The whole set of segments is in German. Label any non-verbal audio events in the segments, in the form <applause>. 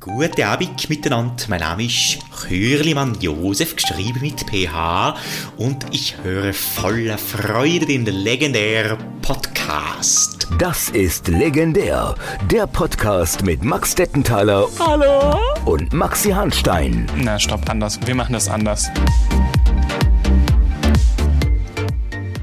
Guten Abend miteinander. Mein Name ist Chürlimann Josef, geschrieben mit PH. Und ich höre voller Freude den legendären Podcast. Das ist legendär. Der Podcast mit Max Dettenthaler. Hallo? Und Maxi Hanstein. Na, stopp, anders. Wir machen das anders.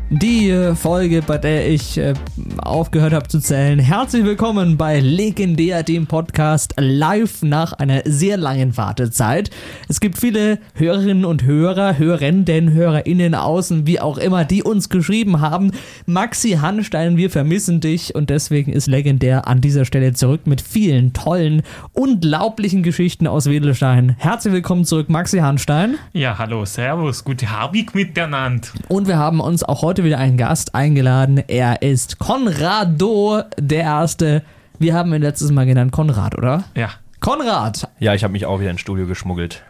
Die äh, Folge, bei der ich äh, aufgehört habe zu zählen. Herzlich willkommen bei Legendär, dem Podcast, live nach einer sehr langen Wartezeit. Es gibt viele Hörerinnen und Hörer, Hörenden, HörerInnen außen, wie auch immer, die uns geschrieben haben. Maxi Hanstein, wir vermissen dich und deswegen ist Legendär an dieser Stelle zurück mit vielen tollen, unglaublichen Geschichten aus Wedelstein. Herzlich willkommen zurück, Maxi Hanstein. Ja, hallo, servus, gute Habig miteinander. Und wir haben uns auch heute wieder einen Gast eingeladen. Er ist Konrado der Erste. Wir haben ihn letztes Mal genannt Konrad, oder? Ja, Konrad! Ja, ich habe mich auch wieder ins Studio geschmuggelt.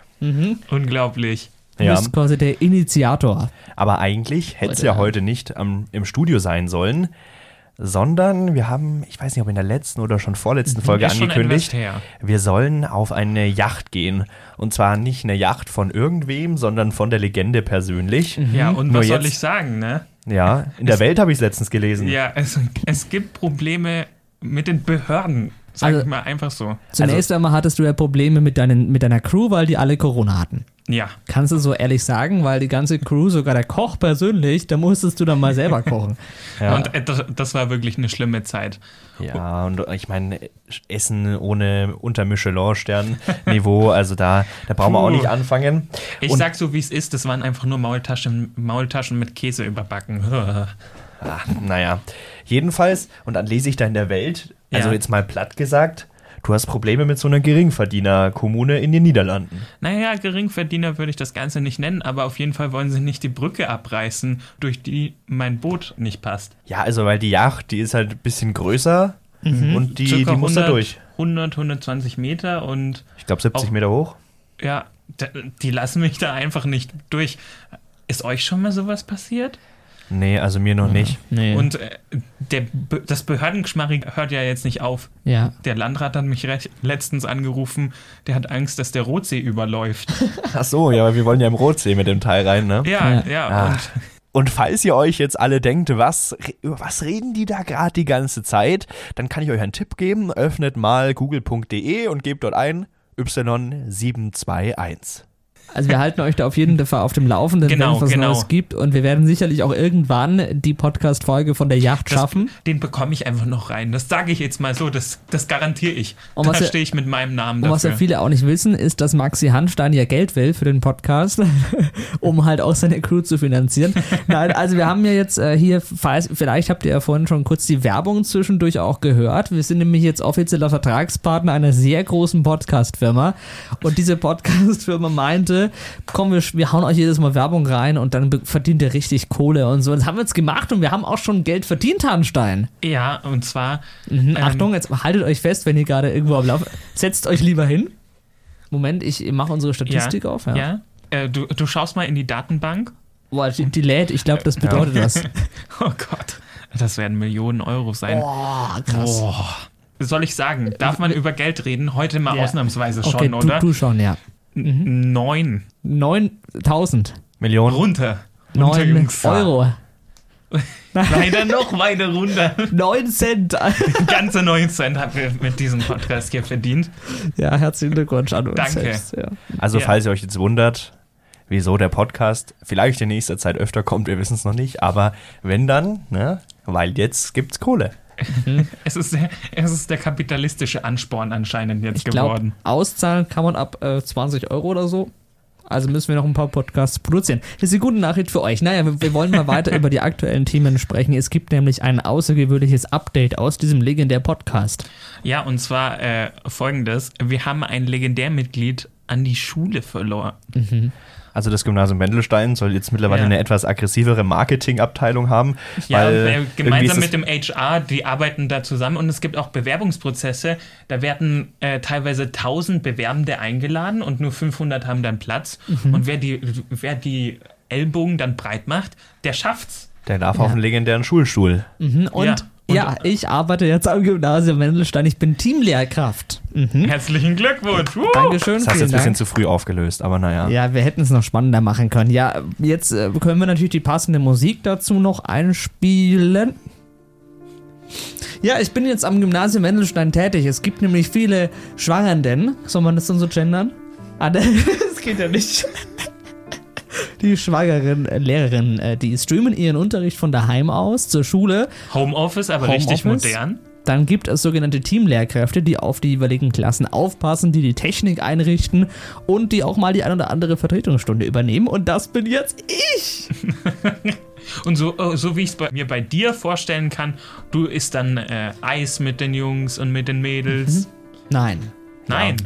unglaublich. Du Ja, bist quasi der Initiator. aber eigentlich hätte es ja heute nicht am, im Studio sein sollen, sondern wir haben, ich weiß nicht, ob in der letzten oder schon vorletzten Folge Ist schon angekündigt, wir sollen auf eine Yacht gehen. Und zwar nicht eine Yacht von irgendwem, sondern von der Legende persönlich. Ja, und Nur was soll ich sagen, ne? Ja, in der Welt habe ich es letztens gelesen. Ja, es, es gibt Probleme mit den Behörden, sag Also- ich mal einfach so. Zunächst einmal hattest du ja Probleme mit, deinen, mit deiner Crew, weil die alle Corona hatten. Ja, Kannst du so ehrlich sagen, weil die ganze Crew, sogar der Koch persönlich, da musstest du dann mal selber kochen. <laughs> Ja. und äh, das, das war wirklich eine schlimme Zeit. Ja, und ich meine, Essen ohne unter Michelin-Stern-Niveau, <laughs> also da, da brauchen wir auch nicht anfangen. Ich Und- sag so, wie es ist, das waren einfach nur Maultaschen, Maultaschen mit Käse überbacken. <laughs> Ach, naja, jedenfalls, und dann lese ich da in der Welt, also Ja. jetzt mal platt gesagt, du hast Probleme mit so einer Geringverdiener-Kommune in den Niederlanden. Naja, Geringverdiener würde ich das Ganze nicht nennen, aber auf jeden Fall wollen sie nicht die Brücke abreißen, durch die mein Boot nicht passt. Ja, also weil die Yacht, die ist halt ein bisschen größer und die, die Circa muss da durch. 100, 120 Meter und Ich glaube 70 Auch- Meter hoch. ja, die lassen mich da einfach nicht durch. Ist euch schon mal sowas passiert? Nee, also mir noch nicht. Nee. Und äh, der, das Behördengeschmarri hört ja jetzt nicht auf. ja. Der Landrat hat mich recht, letztens angerufen, der hat Angst, dass der Rotsee überläuft. <laughs> Ach so, ja, aber wir wollen ja im Rotsee mit dem Teil rein, ne? Ja, Ja. ja, Ah. und Und falls ihr euch jetzt alle denkt, was, über was reden die da gerade die ganze Zeit, dann kann ich euch einen Tipp geben. Öffnet mal google.de und gebt dort ein Y721. Also wir halten euch da auf jeden Fall auf dem Laufenden, wenn Genau, es was genau. Neues gibt. Und wir werden sicherlich auch irgendwann die Podcast-Folge von der Yacht das, schaffen. den bekomme ich einfach noch rein. Das sage ich jetzt mal so, das, das garantiere ich. Und da stehe ich mit meinem Namen Und was ja dafür. viele auch nicht wissen, ist, dass Maxi Hanstein ja Geld will für den Podcast, <laughs> um halt auch seine Crew zu finanzieren. <laughs> Nein, also wir haben ja jetzt äh, hier, falls, vielleicht habt ihr ja vorhin schon kurz die Werbung zwischendurch auch gehört. Wir sind nämlich jetzt offizieller Vertragspartner einer sehr großen Podcast-Firma. Und diese Podcast-Firma meinte, komm, wir, wir hauen euch jedes Mal Werbung rein und dann verdient ihr richtig Kohle und so. Das haben wir jetzt gemacht und wir haben auch schon Geld verdient, Hanstein. Ja, und zwar, Mhm, Ähm, Achtung, jetzt haltet euch fest, wenn ihr gerade irgendwo am Lauf. Setzt euch lieber hin. Moment, ich mache unsere Statistik ja, auf. ja. Ja. Äh, du, du schaust mal in die Datenbank. Boah, die, die lädt, ich glaube, das bedeutet was. <laughs> Oh Gott, das werden Millionen Euro sein. Boah, krass. Boah. Soll ich sagen, darf man über Geld reden? Heute mal Ja. ausnahmsweise schon, okay, du, oder? du schon, ja. Neun. 9000. Millionen. Runter. Runter, 9 Jungs. Euro. <laughs> Leider noch weiter runter. 9 Cent. <laughs> Ganze 9 Cent haben wir mit diesem Podcast hier verdient. ja, herzlichen Glückwunsch an uns Danke. selbst. Ja. Also Ja. falls ihr euch jetzt wundert, wieso der Podcast vielleicht in nächster Zeit öfter kommt, wir wissen es noch nicht, aber wenn dann, ne, weil jetzt gibt's Kohle. Es ist, der, es ist der kapitalistische Ansporn anscheinend jetzt Ich glaube, geworden. auszahlen kann man ab äh, 20 Euro oder so. Also müssen wir noch ein paar Podcasts produzieren. Das ist eine gute Nachricht für euch. Naja, wir, wir wollen mal weiter über die aktuellen Themen sprechen. Es gibt nämlich ein außergewöhnliches Update aus diesem legendären Podcast. Ja, und zwar äh, folgendes. Wir haben ein Legendärmitglied an die Schule verloren. Also das Gymnasium Wendelstein soll jetzt mittlerweile Ja. eine etwas aggressivere Marketingabteilung haben. Ja, weil äh, gemeinsam mit dem HR, die arbeiten da zusammen und es gibt auch Bewerbungsprozesse. Da werden äh, teilweise 1000 Bewerbende eingeladen und nur 500 haben dann Platz. Mhm. Und wer die, wer die Ellbogen dann breit macht, der schafft's. Der darf auf Ja. einen legendären Schulstuhl. Mhm. Und Ja. Ja, ich arbeite jetzt am Gymnasium Wendelstein. Ich bin Teamlehrkraft. Mhm. Herzlichen Glückwunsch. Uh. Dankeschön. Das hast du jetzt ein bisschen zu früh aufgelöst, aber naja. Ja, wir hätten es noch spannender machen können. Ja, jetzt äh, können wir natürlich die passende Musik dazu noch einspielen. Ja, ich bin jetzt am Gymnasium Wendelstein tätig. Es gibt nämlich viele Schwangernden. Soll man das dann so gendern? Ah, <laughs> das geht ja nicht. Die schwangeren äh, Lehrerinnen, äh, die streamen ihren Unterricht von daheim aus zur Schule. Homeoffice, aber richtig Homeoffice? modern. Dann gibt es sogenannte Teamlehrkräfte, die auf die jeweiligen Klassen aufpassen, die die Technik einrichten und die auch mal die ein oder andere Vertretungsstunde übernehmen. Und das bin jetzt ich. <laughs> Und so, oh, so wie ich es mir bei dir vorstellen kann, du isst dann äh, Eis mit den Jungs und mit den Mädels. Nein. Nein. Ja,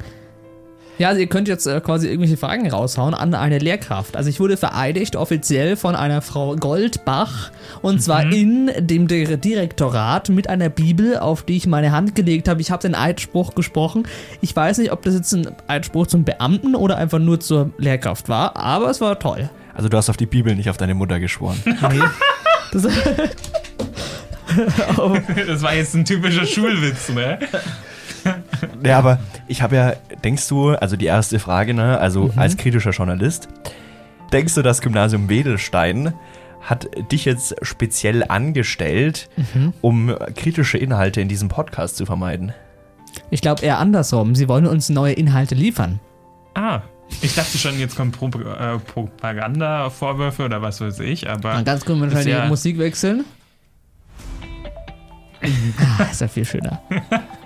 also ihr könnt jetzt äh, quasi irgendwelche Fragen raushauen an eine Lehrkraft. Also ich wurde vereidigt offiziell von einer Frau Goldbach und zwar in dem Dir- Direktorat mit einer Bibel, auf die ich meine Hand gelegt habe. Ich habe den Eidspruch gesprochen. Ich weiß nicht, ob das jetzt ein Eidspruch zum Beamten oder einfach nur zur Lehrkraft war, aber es war toll. Also du hast auf die Bibel, nicht auf deine Mutter geschworen. <laughs> Nee. Das, <laughs> oh, Das war jetzt ein typischer Schulwitz, ne? ja, aber ich habe ja, denkst du, also die erste Frage, ne, also Mhm. als kritischer Journalist, denkst du, das Gymnasium Wedelstein hat dich jetzt speziell angestellt, Mhm. um kritische Inhalte in diesem Podcast zu vermeiden? ich glaube eher andersrum. Sie wollen uns neue Inhalte liefern. Ah, ich dachte schon, jetzt kommen Pro äh, Propaganda-Vorwürfe oder was weiß ich, aber. Mal ganz kurz mal Ist die ja- Musik wechseln. <laughs> ah, ist ja viel schöner. <laughs>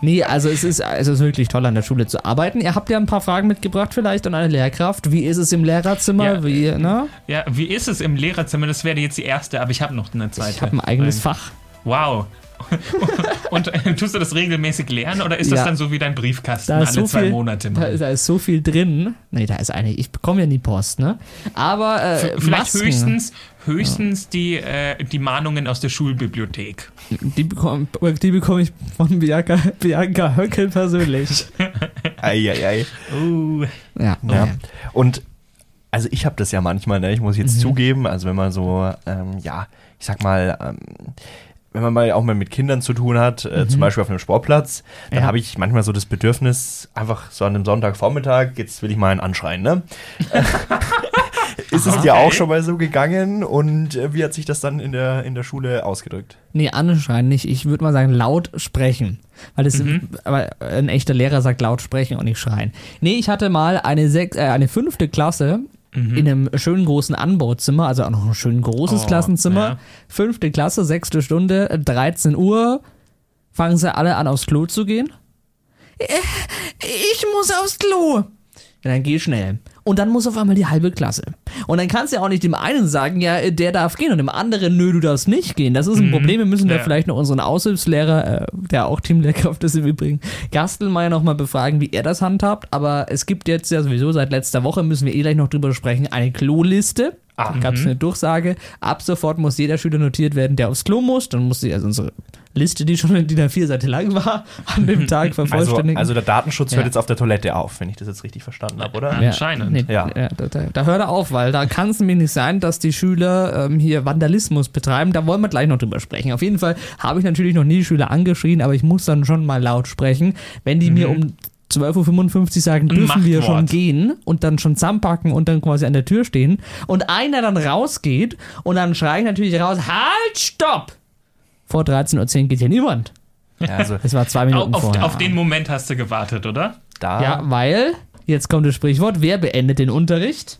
Nee, also es ist, es ist wirklich toll, an der Schule zu arbeiten. Ihr habt ja ein paar Fragen mitgebracht vielleicht an eine Lehrkraft. Wie ist es im Lehrerzimmer? Ja. Wie, ne? Ja, wie ist es im Lehrerzimmer? Das wäre jetzt die erste, aber ich habe noch eine zweite. Ich habe ein eigenes Fach. Wow. <laughs> Und äh, tust du das regelmäßig lernen oder ist das Ja. dann so wie dein Briefkasten alle so zwei viel, Monate da, mal? da ist so viel drin. Nee, da ist eine. Ich bekomme ja nie Post, ne? Aber äh, Vielleicht Masken, höchstens, höchstens die, äh, die Mahnungen aus der Schulbibliothek. die bekomme die bekomm ich von Bianca, Bianca Höckel persönlich. <laughs> Eieiei. Oh. Ja, Ja. okay. Und also ich habe das ja manchmal, ne? ich muss jetzt Mhm. zugeben, also wenn man so, ähm, ja, ich sag mal, ähm, wenn man mal auch mal mit Kindern zu tun hat, äh, zum Beispiel auf einem Sportplatz, dann Mhm. Ja. habe ich manchmal so das Bedürfnis, einfach so an einem Sonntagvormittag, jetzt will ich mal einen anschreien, ne? <laughs> Ist es dir Okay. auch schon mal so gegangen und äh, wie hat sich das dann in der, in der Schule ausgedrückt? Nee, anschreien nicht. Ich würde mal sagen, laut sprechen. Weil das, aber ein echter Lehrer sagt laut sprechen und nicht schreien. Nee, ich hatte mal eine, sech, äh, eine fünfte Klasse in einem schönen großen Anbauzimmer, also auch noch ein schön großes Oh, Klassenzimmer. ja. Fünfte Klasse, sechste Stunde, 13 Uhr. Fangen sie alle an, aufs Klo zu gehen. Äh, Ich muss aufs Klo. Ja, dann geh schnell. Und dann muss auf einmal die halbe Klasse. Und dann kannst du ja auch nicht dem einen sagen, ja, der darf gehen und dem anderen, nö, du darfst nicht gehen. Das ist ein Problem. Wir müssen da Ja. vielleicht noch unseren Aushilfslehrer, äh, der auch Teamlehrkraft ist im Übrigen, Gastelmeier noch mal befragen, wie er das handhabt. Aber es gibt jetzt ja sowieso seit letzter Woche, müssen wir eh gleich noch drüber sprechen, eine Kloliste. Ah, gab es eine Durchsage. Ab sofort muss jeder Schüler notiert werden, der aufs Klo muss. Dann muss sie also unsere Liste, die schon in DIN A4 Seite lang war, <laughs> an dem Tag <laughs> Also, vervollständigen. also der Datenschutz Ja. hört jetzt auf der Toilette auf, wenn ich das jetzt richtig verstanden habe, oder? Ja. Anscheinend. Nee, Ja. ja. da, da, da hört er auf, weil da kann es nämlich nicht sein, dass die Schüler ähm, hier Vandalismus betreiben. Da wollen wir gleich noch drüber sprechen. Auf jeden Fall habe ich natürlich noch nie die Schüler angeschrien, aber ich muss dann schon mal laut sprechen. Wenn die mir um 12.55 Uhr sagen, dürfen wir schon Machtwort. gehen und dann schon zusammenpacken und dann quasi an der Tür stehen und einer dann rausgeht und dann schreie ich natürlich raus, halt, stopp! Vor 13.10 Uhr geht hier niemand. Ja, also Es war zwei Minuten Auf, vorher. auf den Moment hast du gewartet, oder? da. ja, weil, jetzt kommt das Sprichwort, wer beendet den Unterricht?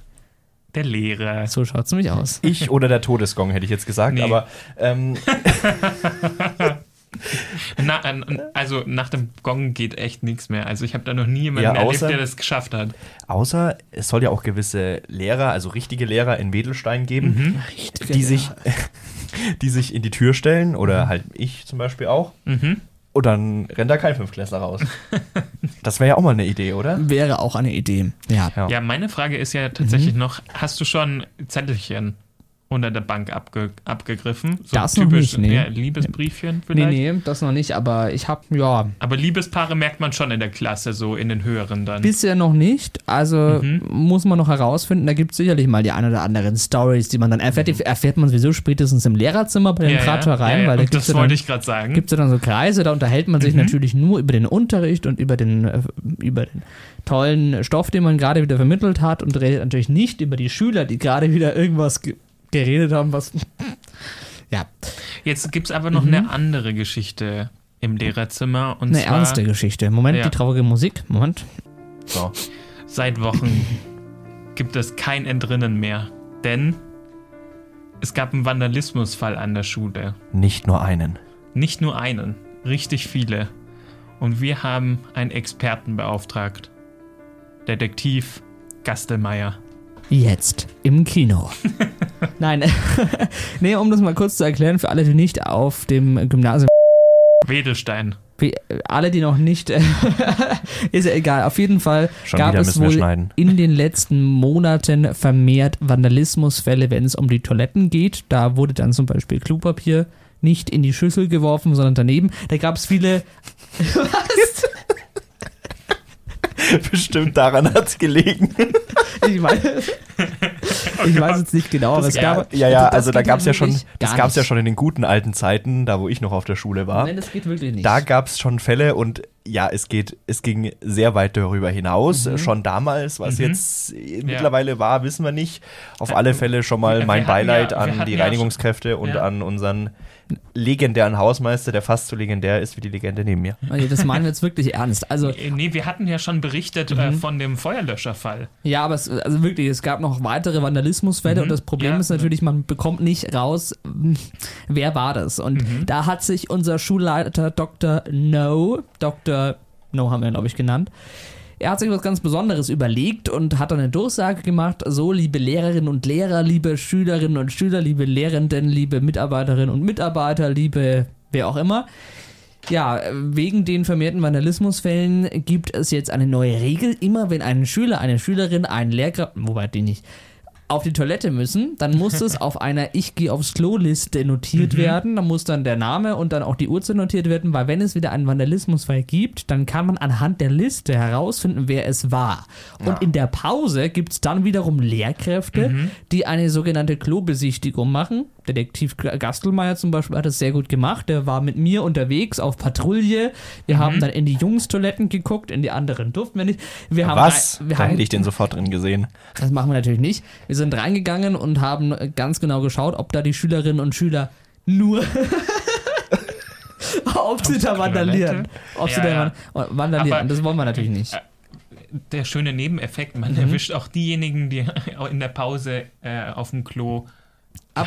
Der Lehrer. So schaut es nämlich aus. Ich oder der Todesgong, hätte ich jetzt gesagt, Nee. aber ähm, <laughs> Na, also nach dem Gong geht echt nichts mehr. Also ich habe da noch nie jemanden Ja, erlebt, außer- der das geschafft hat. außer es soll ja auch gewisse Lehrer, also richtige Lehrer in Wedelstein geben, Mhm. die sich, <laughs> die sich in die Tür stellen oder halt ich zum Beispiel auch. Mhm. Und dann rennt da kein Fünfklässler raus. <laughs> Das wäre ja auch mal eine Idee, oder? Wäre auch eine Idee. Ja. Ja. Ja, meine Frage ist ja tatsächlich Mhm. noch, hast du schon Zettelchen? Unter der Bank abge abgegriffen. So Das noch nicht, nee. ja, Liebesbriefchen Nee, vielleicht. nee, das noch nicht, aber ich habe, ja, Aber Liebespaare merkt man schon in der Klasse, so in den höheren dann. bisher noch nicht. Also Mhm. muss man noch herausfinden. Da gibt es sicherlich mal die ein oder anderen Stories, die man dann erfährt. Die erfährt man sowieso spätestens im Lehrerzimmer bei den Mhm. ja, Trattoreien, ja, ja. weil da Und gibt es das wollte dann ich gerade sagen. gibt es ja dann so Kreise, da unterhält man sich Mhm. natürlich nur über den Unterricht und über den, äh, über den tollen Stoff, den man gerade wieder vermittelt hat und redet natürlich nicht über die Schüler, die gerade wieder irgendwas ge geredet haben, was. <laughs> ja, Jetzt gibt es aber noch Mhm. eine andere Geschichte im Lehrerzimmer. Und eine zwar ernste Geschichte. Moment, Ja. die traurige Musik. Moment. So. seit Wochen <laughs> gibt es kein Entrinnen mehr. Denn es gab einen Vandalismusfall an der Schule. Nicht nur einen. Nicht nur einen, richtig viele. Und wir haben einen Experten beauftragt. Detektiv Gastelmeier. Jetzt im Kino. <laughs> Nein, <laughs> nee, um das mal kurz zu erklären, für alle, die nicht auf dem Gymnasium Wedelstein. Wie, alle, die noch nicht, <laughs> ist ja egal. Auf jeden Fall Schon gab es wohl in den letzten Monaten vermehrt Vandalismusfälle, wenn es um die Toiletten geht. Da wurde dann zum Beispiel Klopapier nicht in die Schüssel geworfen, sondern daneben. Da gab es viele. Was? Bestimmt daran hat es gelegen. Ich weiß, <laughs> <laughs> ich weiß jetzt nicht genau, aber es ja, gab. ja, ja, das also da gab es ja schon, das gab es ja schon in den guten alten Zeiten, da wo ich noch auf der Schule war. Nein, das geht wirklich nicht. Da gab es schon Fälle und ja, es geht, es ging sehr weit darüber hinaus. Mhm. Schon damals, was jetzt äh, mittlerweile war, wissen wir nicht. Auf alle Fälle schon mal mein Beileid ja- an die ja Reinigungskräfte und ja. an unseren legendären Hausmeister, der fast so legendär ist wie die Legende neben mir. Das meinen wir jetzt wirklich ernst. Also, Äh, Nee, wir hatten ja schon berichtet Mhm. äh, von dem Feuerlöscherfall. Ja, aber es, also wirklich, es gab noch weitere Vandalismusfälle und das Problem Ja. ist natürlich, man bekommt nicht raus, <laughs> wer war das. Und da hat sich unser Schulleiter Dr. No, Dr. No haben wir ihn, glaube ich, genannt, er hat sich was ganz Besonderes überlegt und hat dann eine Durchsage gemacht, so liebe Lehrerinnen und Lehrer, liebe Schülerinnen und Schüler, liebe Lehrenden, liebe Mitarbeiterinnen und Mitarbeiter, liebe wer auch immer. Ja, wegen den vermehrten Vandalismusfällen gibt es jetzt eine neue Regel. Immer wenn ein Schüler, eine Schülerin, ein Lehrkraft, wobei die nicht, auf die Toilette müssen, dann muss es <laughs> auf einer Ich gehe aufs Klo-Liste notiert werden. Da muss dann der Name und dann auch die Uhrzeit notiert werden, weil wenn es wieder einen Vandalismusfall gibt, dann kann man anhand der Liste herausfinden, wer es war. Und in der Pause gibt es dann wiederum Lehrkräfte, die eine sogenannte Klobesichtigung machen. Detektiv Gastelmeier zum Beispiel hat das sehr gut gemacht. Der war mit mir unterwegs auf Patrouille. Wir haben dann in die Jungstoiletten geguckt, in die anderen durften wir nicht. Wir haben Was? rein- wir Da haben, hätte ich den sofort drin gesehen. das machen wir natürlich nicht. Wir sind reingegangen und haben ganz genau geschaut, ob da die Schülerinnen und Schüler nur. ob sie da vandalieren. Ob sie Ja, da ja. van- vandalieren. Aber- das wollen wir natürlich nicht. Der schöne Nebeneffekt, man Mhm. erwischt auch diejenigen, die in der Pause äh, auf dem Klo.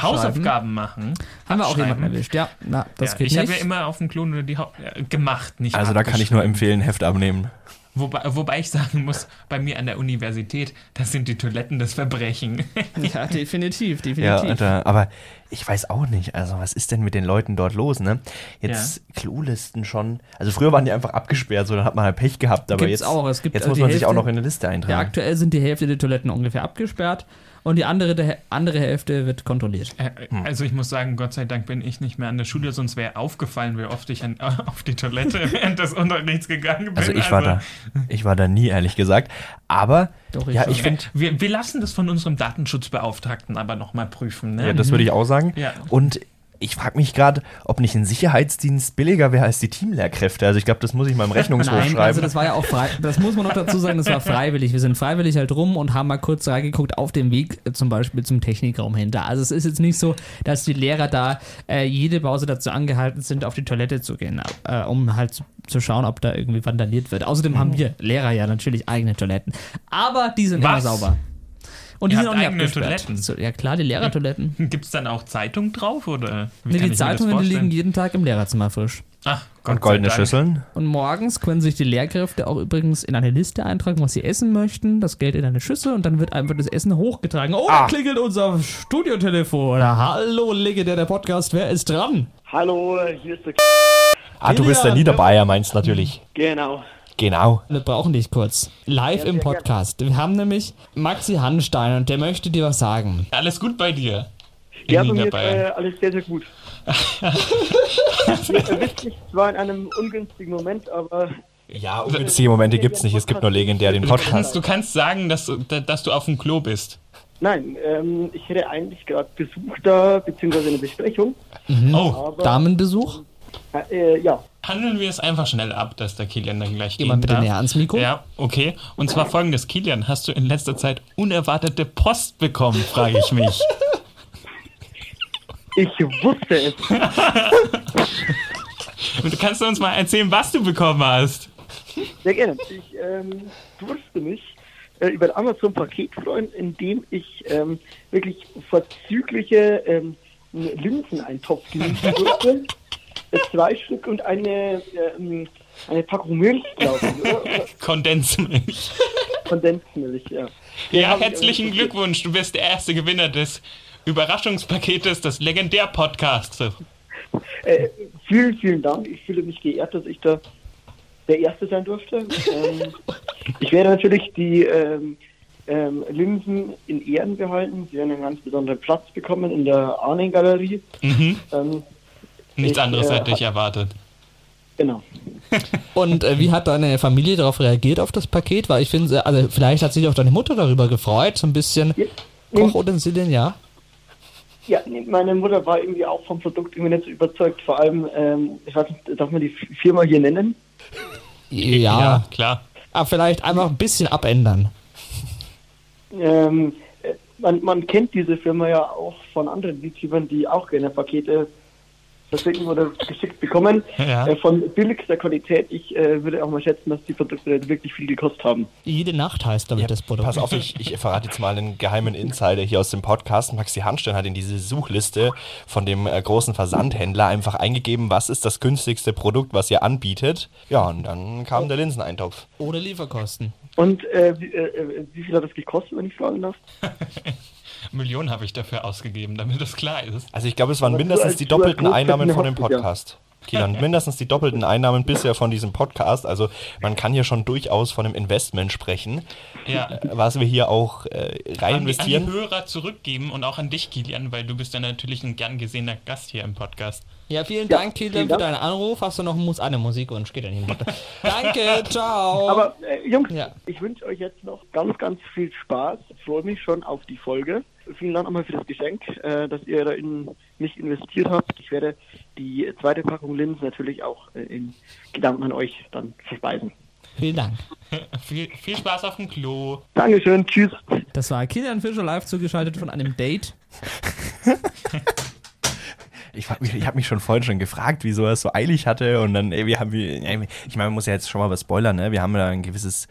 Hausaufgaben machen. Haben wir auch jemanden erwischt. Ja, na, das ja, geht ich habe ja immer auf dem Klo nur die Hau äh, gemacht, nicht Also da kann ich nur empfehlen, Heft abnehmen. Wobei, wobei ich sagen muss, bei mir an der Universität, das sind die Toiletten das Verbrechen. <laughs> ja, definitiv, Ja, definitiv. da, aber ich weiß auch nicht, also was ist denn mit den Leuten dort los, ne? Jetzt Klolisten schon. Also früher waren die einfach abgesperrt, so dann hat man halt Pech gehabt, aber Gibt's jetzt, auch. Es gibt jetzt also muss man sich auch Hälfte- noch in eine Liste ja, eintragen. aktuell sind die Hälfte der Toiletten ungefähr abgesperrt und die andere, der, andere Hälfte wird kontrolliert. Äh, Hm. Also ich muss sagen, Gott sei Dank bin ich nicht mehr an der Schule, sonst wäre aufgefallen, wie oft ich an, <laughs> auf die Toilette <laughs> während des Unterrichts gegangen bin. also ich war da, ich war da nie, ehrlich gesagt. Aber Doch, ich ja, ich finde, Wir, wir lassen das von unserem Datenschutzbeauftragten aber nochmal prüfen. Ne? ja, das würde ich auch sagen. Ja. Und ich frage mich gerade, ob nicht ein Sicherheitsdienst billiger wäre als die Teamlehrkräfte. Also ich glaube, das muss ich meinem Rechnungshof Nein, schreiben. also das war ja auch frei. Das muss man noch dazu sagen, das war <laughs> freiwillig. Wir sind freiwillig halt rum und haben mal kurz reingeguckt auf dem Weg äh, zum Beispiel zum Technikraum hinter. Also es ist jetzt nicht so, dass die Lehrer da äh, jede Pause dazu angehalten sind, auf die Toilette zu gehen, äh, um halt zu, zu schauen, ob da irgendwie vandaliert wird. Außerdem haben wir Lehrer ja natürlich eigene Toiletten. Aber die sind immer Was? sauber. Und die Ihr sind auch nicht eigene abgesperrt. Toiletten? So, ja klar, die Lehrertoiletten. <laughs> Gibt es dann auch Zeitung drauf? Oder wie Nee, kann die Zeitungen die liegen jeden Tag im Lehrerzimmer frisch. Ach, Gott und goldene. Schüsseln. Und morgens können sich die Lehrkräfte auch übrigens in eine Liste eintragen, was sie essen möchten, das Geld in eine Schüssel und dann wird einfach das Essen hochgetragen. Oh, da Ah. klingelt unser Studiotelefon. Hallo, legendär der Podcast, wer ist dran? Hallo, hier ist der K Ah, du bist der Niederbayer, meinst natürlich. Genau. Genau. Wir brauchen dich kurz. Live im Podcast. Wir haben nämlich Maxi Hanstein und der möchte dir was sagen. Alles gut bei dir? Ja, bei in mir ist dabei. äh, alles sehr, sehr gut. <laughs> Ihr erwischt mich zwar in einem ungünstigen Moment, aber Ja, ungünstige Momente gibt's nicht. Es gibt nur legendär den Du kannst, Podcast. du kannst sagen, dass, du- dass du auf dem Klo bist. nein, ähm, ich hätte eigentlich gerade Besuch da, beziehungsweise eine Besprechung. Oh, Aber Damenbesuch? äh, ja, handeln wir es einfach schnell ab, dass der Kilian dann gleich Geh mal bitte darf. näher ans Mikro. Ja, okay. Und zwar folgendes, Kilian, hast du in letzter Zeit unerwartete Post bekommen, frage ich mich. ich wusste es. <laughs> Und kannst du uns mal erzählen, was du bekommen hast? Sehr gerne. Ich ähm, durfte mich äh, über Amazon-Paket freuen, in dem ich ähm, wirklich vorzügliche ähm, Linseneintopf genießen durfte. Äh, Zwei Stück und eine, ähm, eine Packung Milch, glaube ich. <laughs> Kondensmilch. Kondensmilch, ja. Ja, hab ich herzlichen Glückwunsch. Du bist der erste Gewinner des Überraschungspaketes des Legendär-Podcasts. Äh, vielen, vielen Dank. Ich fühle mich geehrt, dass ich da der Erste sein durfte. ähm, ich werde natürlich die ähm, ähm, Linsen in Ehren behalten. Sie werden einen ganz besonderen Platz bekommen in der Arning-Galerie. Mhm. Nichts Ich, anderes äh, hätte ich erwartet. genau. <laughs> Und äh, wie hat deine Familie darauf reagiert auf das Paket? Weil ich finde, also vielleicht hat sich auch deine Mutter darüber gefreut, so ein bisschen Ja, Kochutensilien, ja. ja, nee, meine Mutter war irgendwie auch vom Produkt irgendwie nicht so überzeugt. Vor allem, ähm, ich weiß nicht, darf man die Firma hier nennen? Ja, klar. aber vielleicht einfach ein bisschen abändern. Ähm, äh, man, man kennt diese Firma ja auch von anderen YouTubern, die auch gerne Pakete verschicken oder geschickt bekommen. Ja. Äh, von billigster Qualität. Ich äh, würde auch mal schätzen, dass die Produkte wirklich viel gekostet haben. Jede Nacht heißt damit Ja, das Produkt. pass auf, ich, ich verrate jetzt mal einen geheimen Insider hier aus dem Podcast. Maxi Hanstein hat in diese Suchliste von dem äh, großen Versandhändler einfach eingegeben, was ist das günstigste Produkt, was ihr anbietet. Ja, und dann kam der Linseneintopf. Ohne Lieferkosten. Und äh, wie, äh, äh, wie viel hat das gekostet, wenn ich fragen darf? <laughs> Millionen habe ich dafür ausgegeben, damit das klar ist. Also ich glaube, es waren mindestens als- die doppelten Einnahmen von dem Podcast. Kilian, <laughs> mindestens die doppelten Einnahmen bisher von diesem Podcast. Also man kann hier schon durchaus von einem Investment sprechen, Ja. was wir hier auch äh, An die, an rein die investieren. Hörer zurückgeben und auch an dich, Kilian, weil du bist ja natürlich ein gern gesehener Gast hier im Podcast. Ja, vielen Dank, Kilian, für deinen Anruf. Hast du noch einen Mus eine Musikwunsch? Geht ja nicht weiter. <laughs> Danke, ciao. Aber äh, Jungs, Ja. ich wünsche euch jetzt noch ganz, ganz viel Spaß. Ich freue mich schon auf die Folge. Vielen Dank nochmal für das Geschenk, äh, dass ihr da in mich investiert habt. Ich werde die zweite Packung Linsen natürlich auch äh, in Gedanken an euch dann verspeisen. vielen Dank. <laughs> viel, viel Spaß auf dem Klo. Dankeschön, tschüss. Das war Kilian Fischer live zugeschaltet von einem Date. <laughs> Ich habe mich, ich hab mich schon vorhin schon gefragt, wieso er es so eilig hatte. Und dann, ey, wir haben, ey, ich meine, man muss ja jetzt schon mal was spoilern, ne? Wir haben da ein gewisses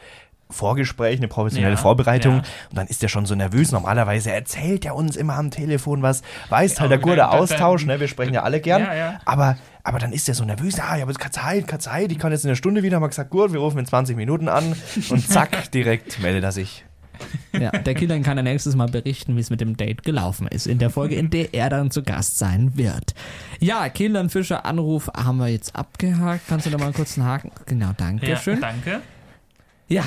Vorgespräch, eine professionelle Ja, Vorbereitung. ja. Und dann ist er schon so nervös. Normalerweise erzählt er uns immer am Telefon was, weiß halt Ja, der gute Austausch, ne? Wir sprechen ja alle gern. Ja, ja. Aber, aber dann ist er so nervös. Ah, ich habe jetzt keine Zeit, keine Zeit. Ich kann jetzt in einer Stunde wieder. Haben wir gesagt, gut, wir rufen in 20 Minuten an. Und zack, <laughs> direkt meldet er sich. Ja, der Kilian kann dann nächstes Mal berichten, wie es mit dem Date gelaufen ist. In der Folge, in der er dann zu Gast sein wird. Ja, Kilian Fischer Anruf haben wir jetzt abgehakt. Kannst du da mal kurz einen Haken? Genau, danke Ja, schön. danke. Ja,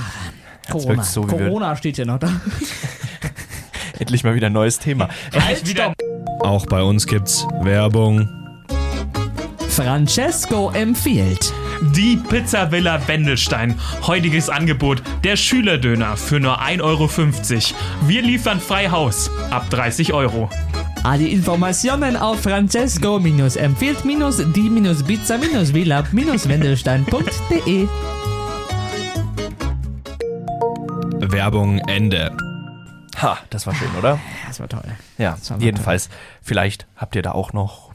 Corona. so, Corona steht ja noch da. <laughs> Endlich mal wieder ein neues Thema. <laughs> Halt, wieder Auch bei uns gibt's Werbung. Francesco empfiehlt. Die Pizza Villa Wendelstein. Heutiges Angebot. Der Schülerdöner für nur 1,50 Euro. Wir liefern frei Haus. Ab 30 Euro. Alle Informationen auf francesco-empfiehlt-die-pizza-villa-wendelstein.de Werbung Ende. Ha, das war schön, oder? Das war toll. Ja, war jedenfalls, vielleicht habt ihr da auch noch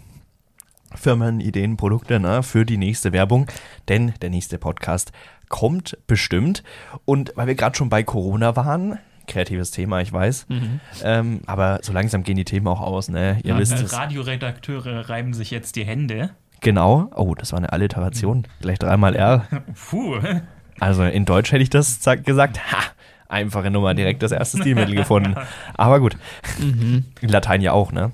Firmen, Ideen, Produkte ne, für die nächste Werbung, denn der nächste Podcast kommt bestimmt. Und weil wir gerade schon bei Corona waren, kreatives Thema, ich weiß, ähm, aber so langsam gehen die Themen auch aus, ne? Ihr wisst es. Radioredakteure reiben sich jetzt die Hände. Genau. Oh, das war eine Alliteration. Gleich dreimal R. <laughs> Puh. Also in Deutsch hätte ich das gesagt. Ha! Einfache Nummer, direkt das erste <laughs> Stilmittel gefunden. Aber gut. In Latein ja auch, ne?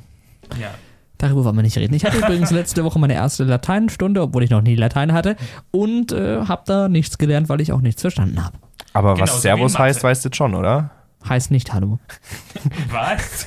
Ja. Darüber wollen wir nicht reden. Ich hatte übrigens <laughs> letzte Woche meine erste Lateinstunde, obwohl ich noch nie Latein hatte. Und äh, habe da nichts gelernt, weil ich auch nichts verstanden habe. Aber Genau, was Servus heißt, weißt du jetzt schon, oder? Heißt nicht Hallo. <laughs> Was?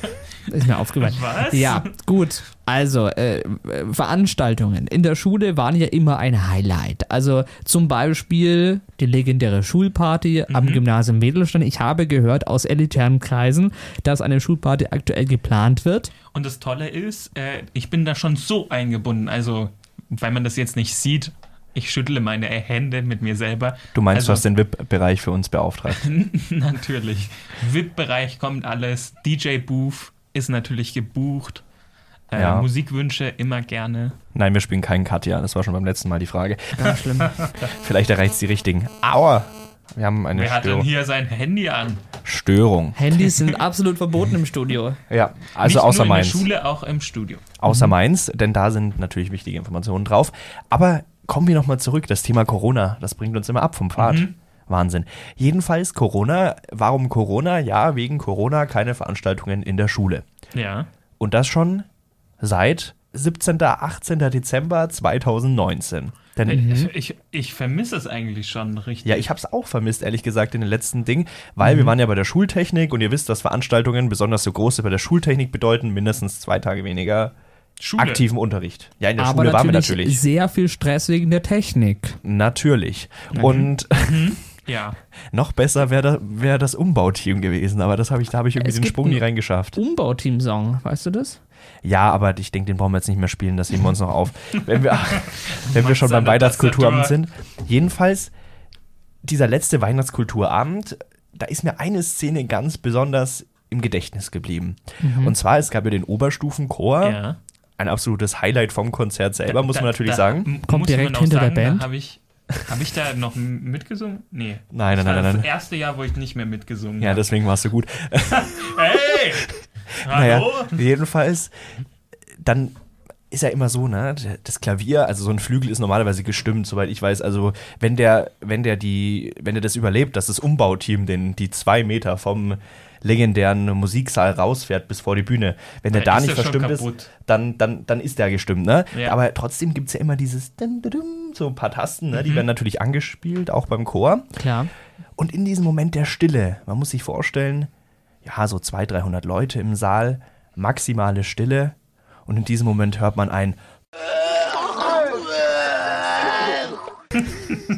Ist mir aufgefallen. Was? Ja, gut. Also, äh, Veranstaltungen in der Schule waren ja immer ein Highlight. Also zum Beispiel die legendäre Schulparty am Gymnasium Wedelstein. Ich habe gehört aus elitären Kreisen, dass eine Schulparty aktuell geplant wird. Und das Tolle ist, äh, ich bin da schon so eingebunden. Also, weil man das jetzt nicht sieht, ich schüttle meine Hände mit mir selber. Du meinst, du hast also, den VIP-Bereich für uns beauftragt. <laughs> Natürlich. VIP-Bereich kommt alles. DJ-Booth ist natürlich gebucht. Äh, Ja. Musikwünsche immer gerne. Nein, wir spielen keinen Katja. Das war schon beim letzten Mal die Frage. Ganz schlimm. <laughs> Vielleicht erreicht es die richtigen. Aua! Wir haben eine Wer hat denn Störung. hier sein Handy an? Störung. Handys sind absolut verboten im Studio. Ja, also Nicht außer nur in Mainz. der Schule, auch im Studio. Außer Mainz, denn da sind natürlich wichtige Informationen drauf. Aber kommen wir nochmal zurück. Das Thema Corona, das bringt uns immer ab vom Pfad. Wahnsinn. Jedenfalls Corona. Warum Corona? Ja, wegen Corona keine Veranstaltungen in der Schule. Ja. Und das schon seit 17. 18. Dezember 2019. Denn Ich, ich, ich vermisse es eigentlich schon richtig. Ja, ich habe es auch vermisst, ehrlich gesagt, in den letzten Dingen, weil wir waren ja bei der Schultechnik und ihr wisst, dass Veranstaltungen, besonders so große bei der Schultechnik, bedeuten mindestens zwei Tage weniger Schule. aktiven Unterricht. Ja, in der Aber Schule waren wir natürlich, natürlich. sehr viel Stress wegen der Technik. Natürlich. Und Ja. noch besser wäre da, wär das Umbauteam gewesen, aber das habe ich, da habe ich irgendwie Es den Sprung nie reingeschafft. Umbauteam-Song, weißt du das? Ja, aber ich denke, den brauchen wir jetzt nicht mehr spielen, das heben wir uns noch auf. <laughs> Wenn wir, <laughs> wenn wir schon beim Weihnachtskulturabend sind. Jedenfalls, dieser letzte Weihnachtskulturabend, da ist mir eine Szene ganz besonders im Gedächtnis geblieben. Und zwar, es gab ja den Oberstufenchor, ja. ein absolutes Highlight vom Konzert selber, muss man Da- natürlich da sagen. Kommt direkt hinter der sagen, Band. Da habe ich, <laughs> hab ich da noch mitgesungen? Nee. Nein, nein, das war nein, nein, Das erste Jahr, wo ich nicht mehr mitgesungen Ja, habe. deswegen warst du gut. <laughs> Hey! <laughs> Naja, Hallo? jedenfalls, dann ist ja immer so, ne? Das Klavier, also so ein Flügel ist normalerweise gestimmt, soweit ich weiß. Also wenn der, wenn der die, wenn der das überlebt, dass das Umbauteam den, die zwei Meter vom legendären Musiksaal rausfährt bis vor die Bühne, wenn der da ist nicht er verstimmt ist, dann, dann, dann ist der gestimmt, ne? Ja. Aber trotzdem gibt es ja immer dieses so ein paar Tasten, ne? Die Mhm. werden natürlich angespielt, auch beim Chor. Klar. Und in diesem Moment der Stille, man muss sich vorstellen, ja, so 200, 300 Leute im Saal, maximale Stille. Und in diesem Moment hört man ein,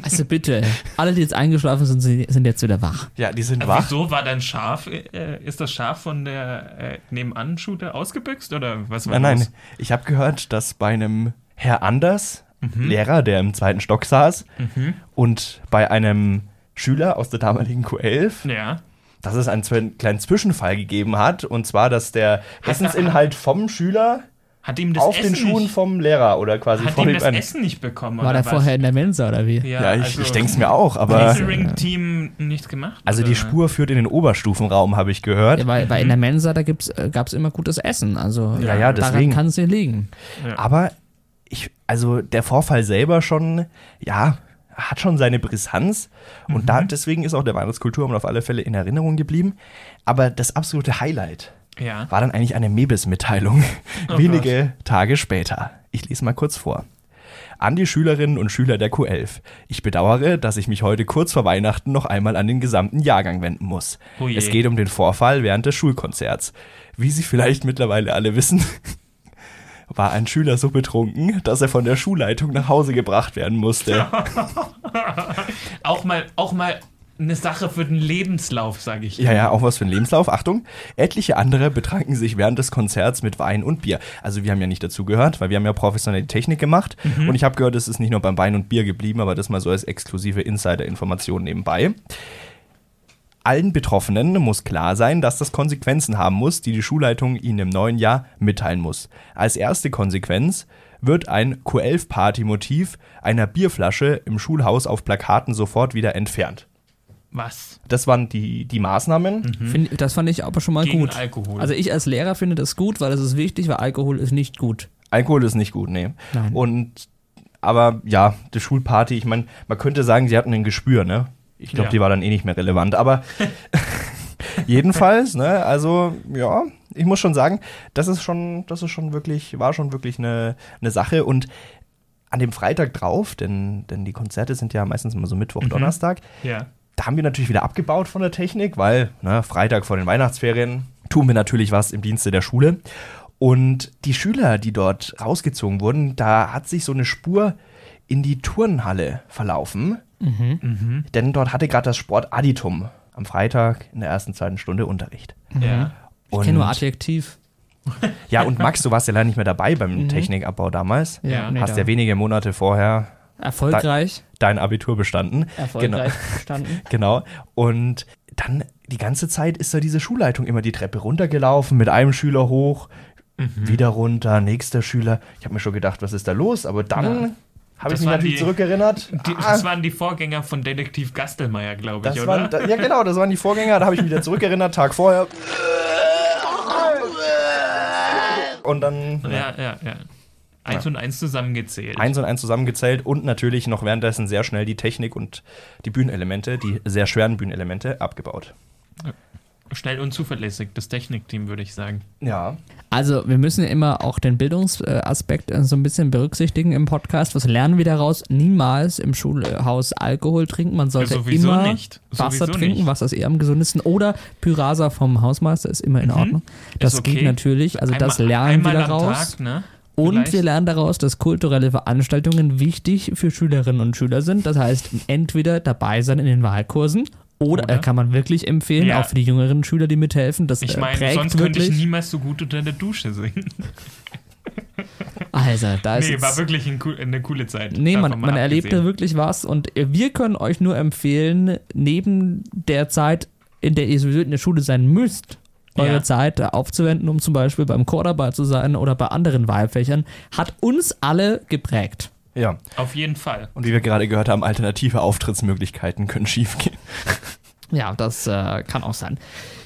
Also bitte, alle, die jetzt eingeschlafen sind, sind jetzt wieder wach. ja, die sind wach. Wieso war dein Schaf, äh, ist das Schaf von der äh, Nebenan-Shooter ausgebüxt oder was war Nein, nein, los? ich habe gehört, dass bei einem Herr Anders, Mhm. Lehrer, der im zweiten Stock saß, und bei einem Schüler aus der damaligen Q11, Ja. dass es einen kleinen Zwischenfall gegeben hat. Und zwar, dass der Essensinhalt vom Schüler Hat ihm das auf Essen den Schuhen nicht, vom Lehrer oder quasi hat vor ihm dem das Essen nicht bekommen War oder der vorher in der Mensa oder wie? Ja, Ja, ich, also, ich denke es mir auch, aber. Catering-Team nichts gemacht? Also die oder? Spur führt in den Oberstufenraum, habe ich gehört. Ja, weil, weil in der Mensa, da gibt's, äh, gab's immer gutes Essen. Also Ja, ja, daran deswegen. kann es nicht liegen. Aber ich, also der Vorfall selber schon, ja, hat schon seine Brisanz. Und Mhm. da, deswegen ist auch der Weihnachtskulturabend auf alle Fälle in Erinnerung geblieben. Aber das absolute Highlight Ja. war dann eigentlich eine Mebis-Mitteilung. <laughs> Oh wenige Tage später. Ich lese mal kurz vor. An die Schülerinnen und Schüler der Q11. Ich bedauere, dass ich mich heute kurz vor Weihnachten noch einmal an den gesamten Jahrgang wenden muss. Oh je. es geht um den Vorfall während des Schulkonzerts. Wie Sie vielleicht mittlerweile alle wissen, <laughs> war ein Schüler so betrunken, dass er von der Schulleitung nach Hause gebracht werden musste. <laughs> Auch mal, auch mal eine Sache für den Lebenslauf, sage ich. Ja, ja, auch was für ein Lebenslauf. Achtung. Etliche andere betranken sich während des Konzerts mit Wein und Bier. Also wir haben ja nicht dazu gehört, weil wir haben ja professionelle Technik gemacht. Und ich habe gehört, es ist nicht nur beim Wein und Bier geblieben, aber das mal so als exklusive Insider-Information nebenbei. Allen Betroffenen muss klar sein, dass das Konsequenzen haben muss, die die Schulleitung ihnen im neuen Jahr mitteilen muss. Als erste Konsequenz wird ein Q11-Party-Motiv einer Bierflasche im Schulhaus auf Plakaten sofort wieder entfernt. Was? Das waren die, die Maßnahmen. Find, das fand ich aber schon mal Gegen gut. Alkohol. Also ich als Lehrer finde das gut, weil das ist wichtig, weil Alkohol ist nicht gut. Alkohol ist nicht gut, nee. Nein. Und aber ja, die Schulparty, ich meine, man könnte sagen, sie hatten ein Gespür, ne? Ich glaube, Ja. die war dann eh nicht mehr relevant, aber <laughs> jedenfalls, ne, also ja, ich muss schon sagen, das ist schon, das ist schon wirklich, war schon wirklich eine, eine Sache und an dem Freitag drauf, denn, denn die Konzerte sind ja meistens immer so Mittwoch, Mhm. Donnerstag, Ja. Da haben wir natürlich wieder abgebaut von der Technik, weil ne, Freitag vor den Weihnachtsferien, tun wir natürlich was im Dienste der Schule. Und die Schüler, die dort rausgezogen wurden, da hat sich so eine Spur in die Turnhalle verlaufen. Denn dort hatte gerade das Sport Additum am Freitag in der ersten, zweiten Stunde Unterricht. Ja. Ich kenne nur Adjektiv. Ja, und Max, du warst ja leider nicht mehr dabei beim Technikabbau damals. Ja. nee, Hast ja wenige Monate vorher Erfolgreich. dein Abitur bestanden. Erfolgreich verstanden. <laughs> Genau. Und dann die ganze Zeit ist da diese Schulleitung immer die Treppe runtergelaufen, mit einem Schüler hoch, wieder runter, nächster Schüler. Ich habe mir schon gedacht, was ist da los? Aber dann habe ich mich natürlich die- zurückerinnert. Die, Ah, das waren die Vorgänger von Detektiv Gastelmeier, glaube ich, oder? waren, da, ja, genau, das waren die Vorgänger. Da habe ich mich wieder zurückerinnert, Tag vorher. Und dann ja, ja, ja. Eins und eins zusammengezählt. eins und eins zusammengezählt und natürlich noch währenddessen sehr schnell die Technik und die Bühnenelemente, die sehr schweren Bühnenelemente abgebaut. Schnell und zuverlässig, das Technikteam, würde ich sagen. Ja. Also, wir müssen ja immer auch den Bildungsaspekt äh, so ein bisschen berücksichtigen im Podcast. Was lernen wir daraus? Niemals im Schulhaus Alkohol trinken. Man sollte Sowieso immer nicht. Wasser Sowieso trinken. nicht. Wasser ist eher am gesündesten. Oder Pyrasa vom Hausmeister ist immer in Ordnung. Das Mhm. Okay. geht natürlich. Also, das Einmal- lernen wir daraus. Tag, ne? Und Vielleicht. wir lernen daraus, dass kulturelle Veranstaltungen wichtig für Schülerinnen und Schüler sind. Das heißt, entweder dabei sein in den Wahlkursen oder, Oder? äh, kann man wirklich empfehlen, Ja. auch für die jüngeren Schüler, die mithelfen. Das Ich äh, meine, prägt sonst könnte wirklich. ich niemals so gut unter der Dusche singen. <laughs> also, da ist Nee, war wirklich ein, cool- eine coole Zeit. Nee, man, man erlebt da abgesehen. wirklich was und wir können euch nur empfehlen, neben der Zeit, in der ihr sowieso in der Schule sein müsst, eure Ja. Zeit aufzuwenden, um zum Beispiel beim Chor dabei zu sein oder bei anderen Wahlfächern, hat uns alle geprägt. Ja. Auf jeden Fall. Und wie wir gerade gehört haben, alternative Auftrittsmöglichkeiten können schiefgehen. Ja, das äh, kann auch sein.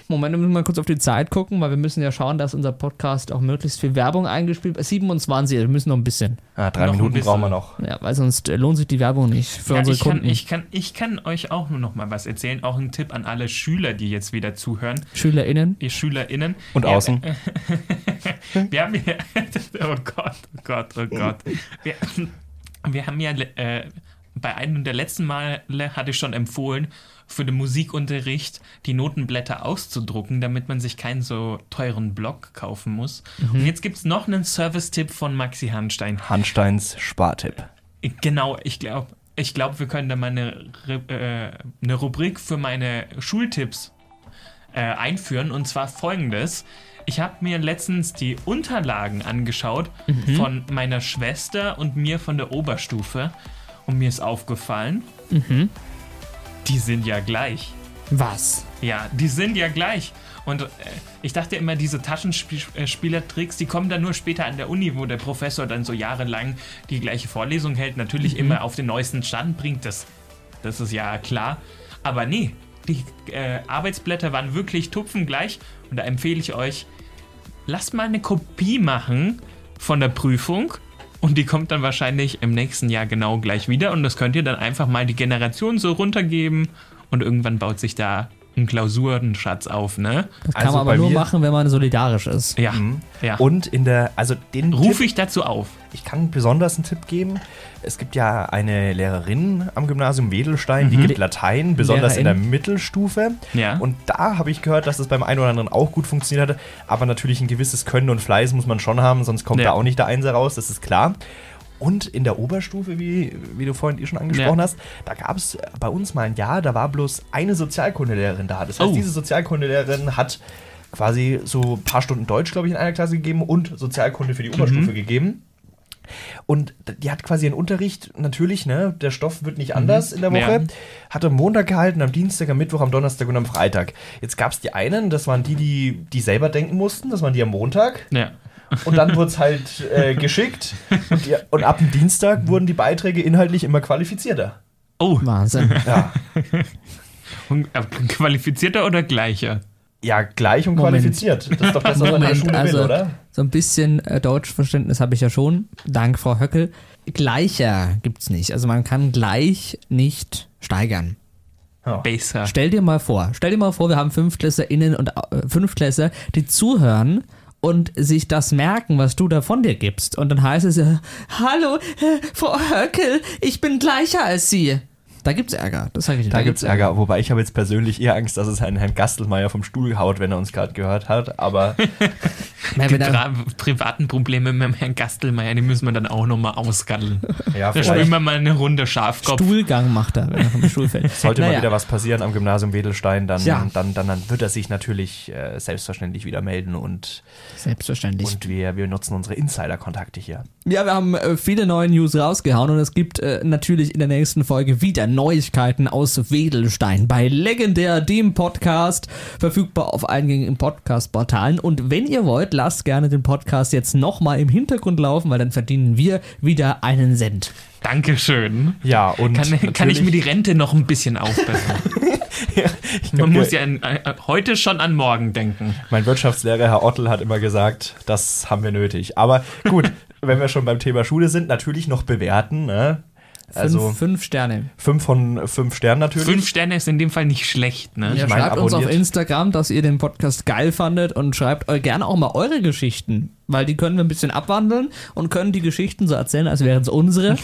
Moment, wir müssen mal kurz auf die Zeit gucken, weil wir müssen ja schauen, dass unser Podcast auch möglichst viel Werbung eingespielt wird. 27, wir müssen noch ein bisschen. Ah, drei Noch Minuten bisschen. brauchen wir noch. Ja, weil sonst äh, lohnt sich die Werbung nicht für Ja, unsere ich, kann, Kunden. ich, kann, ich kann euch auch nur noch mal was erzählen. Auch ein Tipp an alle Schüler, die jetzt wieder zuhören. SchülerInnen. Ihr SchülerInnen. Und Ja, außen. <laughs> Wir haben ja. <laughs> Oh Gott, oh Gott, oh Gott. Wir, wir haben ja äh, bei einem der letzten Male hatte ich schon empfohlen, für den Musikunterricht die Notenblätter auszudrucken, damit man sich keinen so teuren Block kaufen muss. Und jetzt gibt es noch einen Service-Tipp von Maxi Hanstein. Hansteins Spartipp. Genau, ich glaube, ich glaub, wir können da mal eine, äh, eine Rubrik für meine Schultipps äh, einführen. Und zwar folgendes. Ich habe mir letztens die Unterlagen angeschaut von meiner Schwester und mir von der Oberstufe. Und mir ist aufgefallen, die sind ja gleich. Was? Ja, die sind ja gleich. Und äh, ich dachte immer, diese Taschenspielertricks, die kommen dann nur später an der Uni, wo der Professor dann so jahrelang die gleiche Vorlesung hält, natürlich immer auf den neuesten Stand bringt. Das, das ist ja klar. Aber nee, die äh, Arbeitsblätter waren wirklich tupfengleich. Und da empfehle ich euch, lasst mal eine Kopie machen von der Prüfung. Und die kommt dann wahrscheinlich im nächsten Jahr genau gleich wieder. Und das könnt ihr dann einfach mal die Generation so runtergeben. Und irgendwann baut sich da ein Klausurenschatz auf, ne? Das kann Also man aber nur machen, wenn man solidarisch ist. Ja. ja. Und in der, also den Rufe ich dazu auf. ich kann besonders einen Tipp geben. Es gibt ja eine Lehrerin am Gymnasium Wedelstein, die gibt Latein, besonders in der Lehrerin. Mittelstufe. Ja. Und da habe ich gehört, dass das beim einen oder anderen auch gut funktioniert hat. Aber natürlich ein gewisses Können und Fleiß muss man schon haben, sonst kommt Ja. da auch nicht der Einser raus, das ist klar. Und in der Oberstufe, wie, wie du vorhin eh schon angesprochen Ja. hast, da gab es bei uns mal ein Jahr, da war bloß eine Sozialkundelehrerin da. Das heißt, Oh. diese Sozialkundelehrerin hat quasi so ein paar Stunden Deutsch, glaube ich, in einer Klasse gegeben und Sozialkunde für die Oberstufe Mhm. gegeben. Und die hat quasi einen Unterricht, natürlich, ne, der Stoff wird nicht anders in der Woche. Ja. Hat am Montag gehalten, am Dienstag, am Mittwoch, am Donnerstag und am Freitag. Jetzt gab es die einen, das waren die, die, die selber denken mussten, das waren die am Montag. Ja. Und dann wurde es halt äh, geschickt. Und, die, und ab dem Dienstag wurden die Beiträge inhaltlich immer qualifizierter. Oh, Wahnsinn. Ja, und, äh, qualifizierter oder gleicher? ja gleich und Moment. qualifiziert. Das ist doch das, was man in der Moment, Schule also will, oder? so ein bisschen äh, Deutschverständnis habe ich ja schon. Dank, Frau Höckel. Gleicher gibt's nicht. Also man kann gleich nicht steigern. Baser. Stell dir mal vor, stell dir mal vor, wir haben FünftklässerInnen und äh, Fünftklässler, die zuhören und sich das merken, was du da von dir gibst. Und dann heißt es, äh, hallo, äh, Frau Höckel, ich bin gleicher als Sie. Da gibt's Ärger, das sage ich dir. Da gibt's Ärger, wobei ich habe jetzt persönlich eher Angst, dass es einen Herrn Gastelmeier vom Stuhl haut, wenn er uns gerade gehört hat. Aber <laughs> Die wenn er, pra privaten Probleme mit dem Herrn Gastelmeier, die müssen wir dann auch nochmal ausgaddeln. ja, Da spielen vielleicht wir mal eine Runde Schafkopf. Stuhlgang macht er, wenn er vom Stuhl fällt. <laughs> sollte mal Naja. wieder was passieren am Gymnasium Wedelstein, dann, Ja. dann, dann, dann wird er sich natürlich äh, selbstverständlich wieder melden und, Selbstverständlich. und wir, wir nutzen unsere Insider-Kontakte hier. Ja, wir haben äh, viele neue News rausgehauen und es gibt äh, natürlich in der nächsten Folge wieder Neuigkeiten aus Wedelstein bei Legendär, dem Podcast, verfügbar auf eingängigen Podcast-Portalen. Und wenn ihr wollt, lasst gerne den Podcast jetzt nochmal im Hintergrund laufen, weil dann verdienen wir wieder einen Cent. Dankeschön. Ja, und Kann, kann ich mir die Rente noch ein bisschen aufbessern? <laughs> Man muss ja an, äh, heute schon an morgen denken. Mein Wirtschaftslehrer, Herr Ottel, hat immer gesagt, das haben wir nötig. Aber gut, <laughs> wenn wir schon beim Thema Schule sind, natürlich noch bewerten. Ne? Also fünf, fünf Sterne. fünf von fünf Sternen natürlich. Fünf Sterne ist in dem Fall nicht schlecht, ne? Ja, meine, schreibt uns auf abonniert. Instagram, dass ihr den Podcast geil fandet und schreibt gerne auch mal eure Geschichten, weil die können wir ein bisschen abwandeln und können die Geschichten so erzählen, als wären es unsere.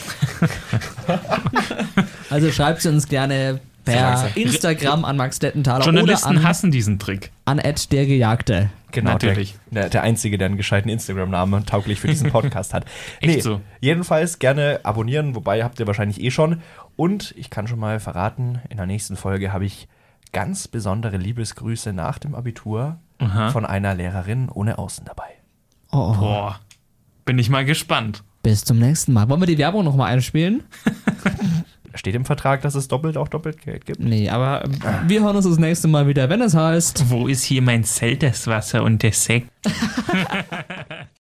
<laughs> also schreibt sie uns gerne per Instagram an Max Dettenthaler oder Journalisten an, hassen diesen Trick. an Ed der Gejagte. Genau, Natürlich. Der, der, Einzige, der einen gescheiten Instagram-Namen tauglich für diesen <laughs> Podcast hat. Echt so? Jedenfalls gerne abonnieren, wobei habt ihr wahrscheinlich eh schon. Und ich kann schon mal verraten, in der nächsten Folge habe ich ganz besondere Liebesgrüße nach dem Abitur von einer Lehrerin ohne Außen dabei. Oh, oh. Boah, bin ich mal gespannt. Bis zum nächsten Mal. Wollen wir die Werbung nochmal einspielen? <laughs> Steht im Vertrag, dass es doppelt auch doppelt Geld gibt? Nee, aber äh, wir hören uns das nächste Mal wieder, wenn es heißt. Wo ist hier mein Zelterswasser und der Sekt? <laughs> <laughs>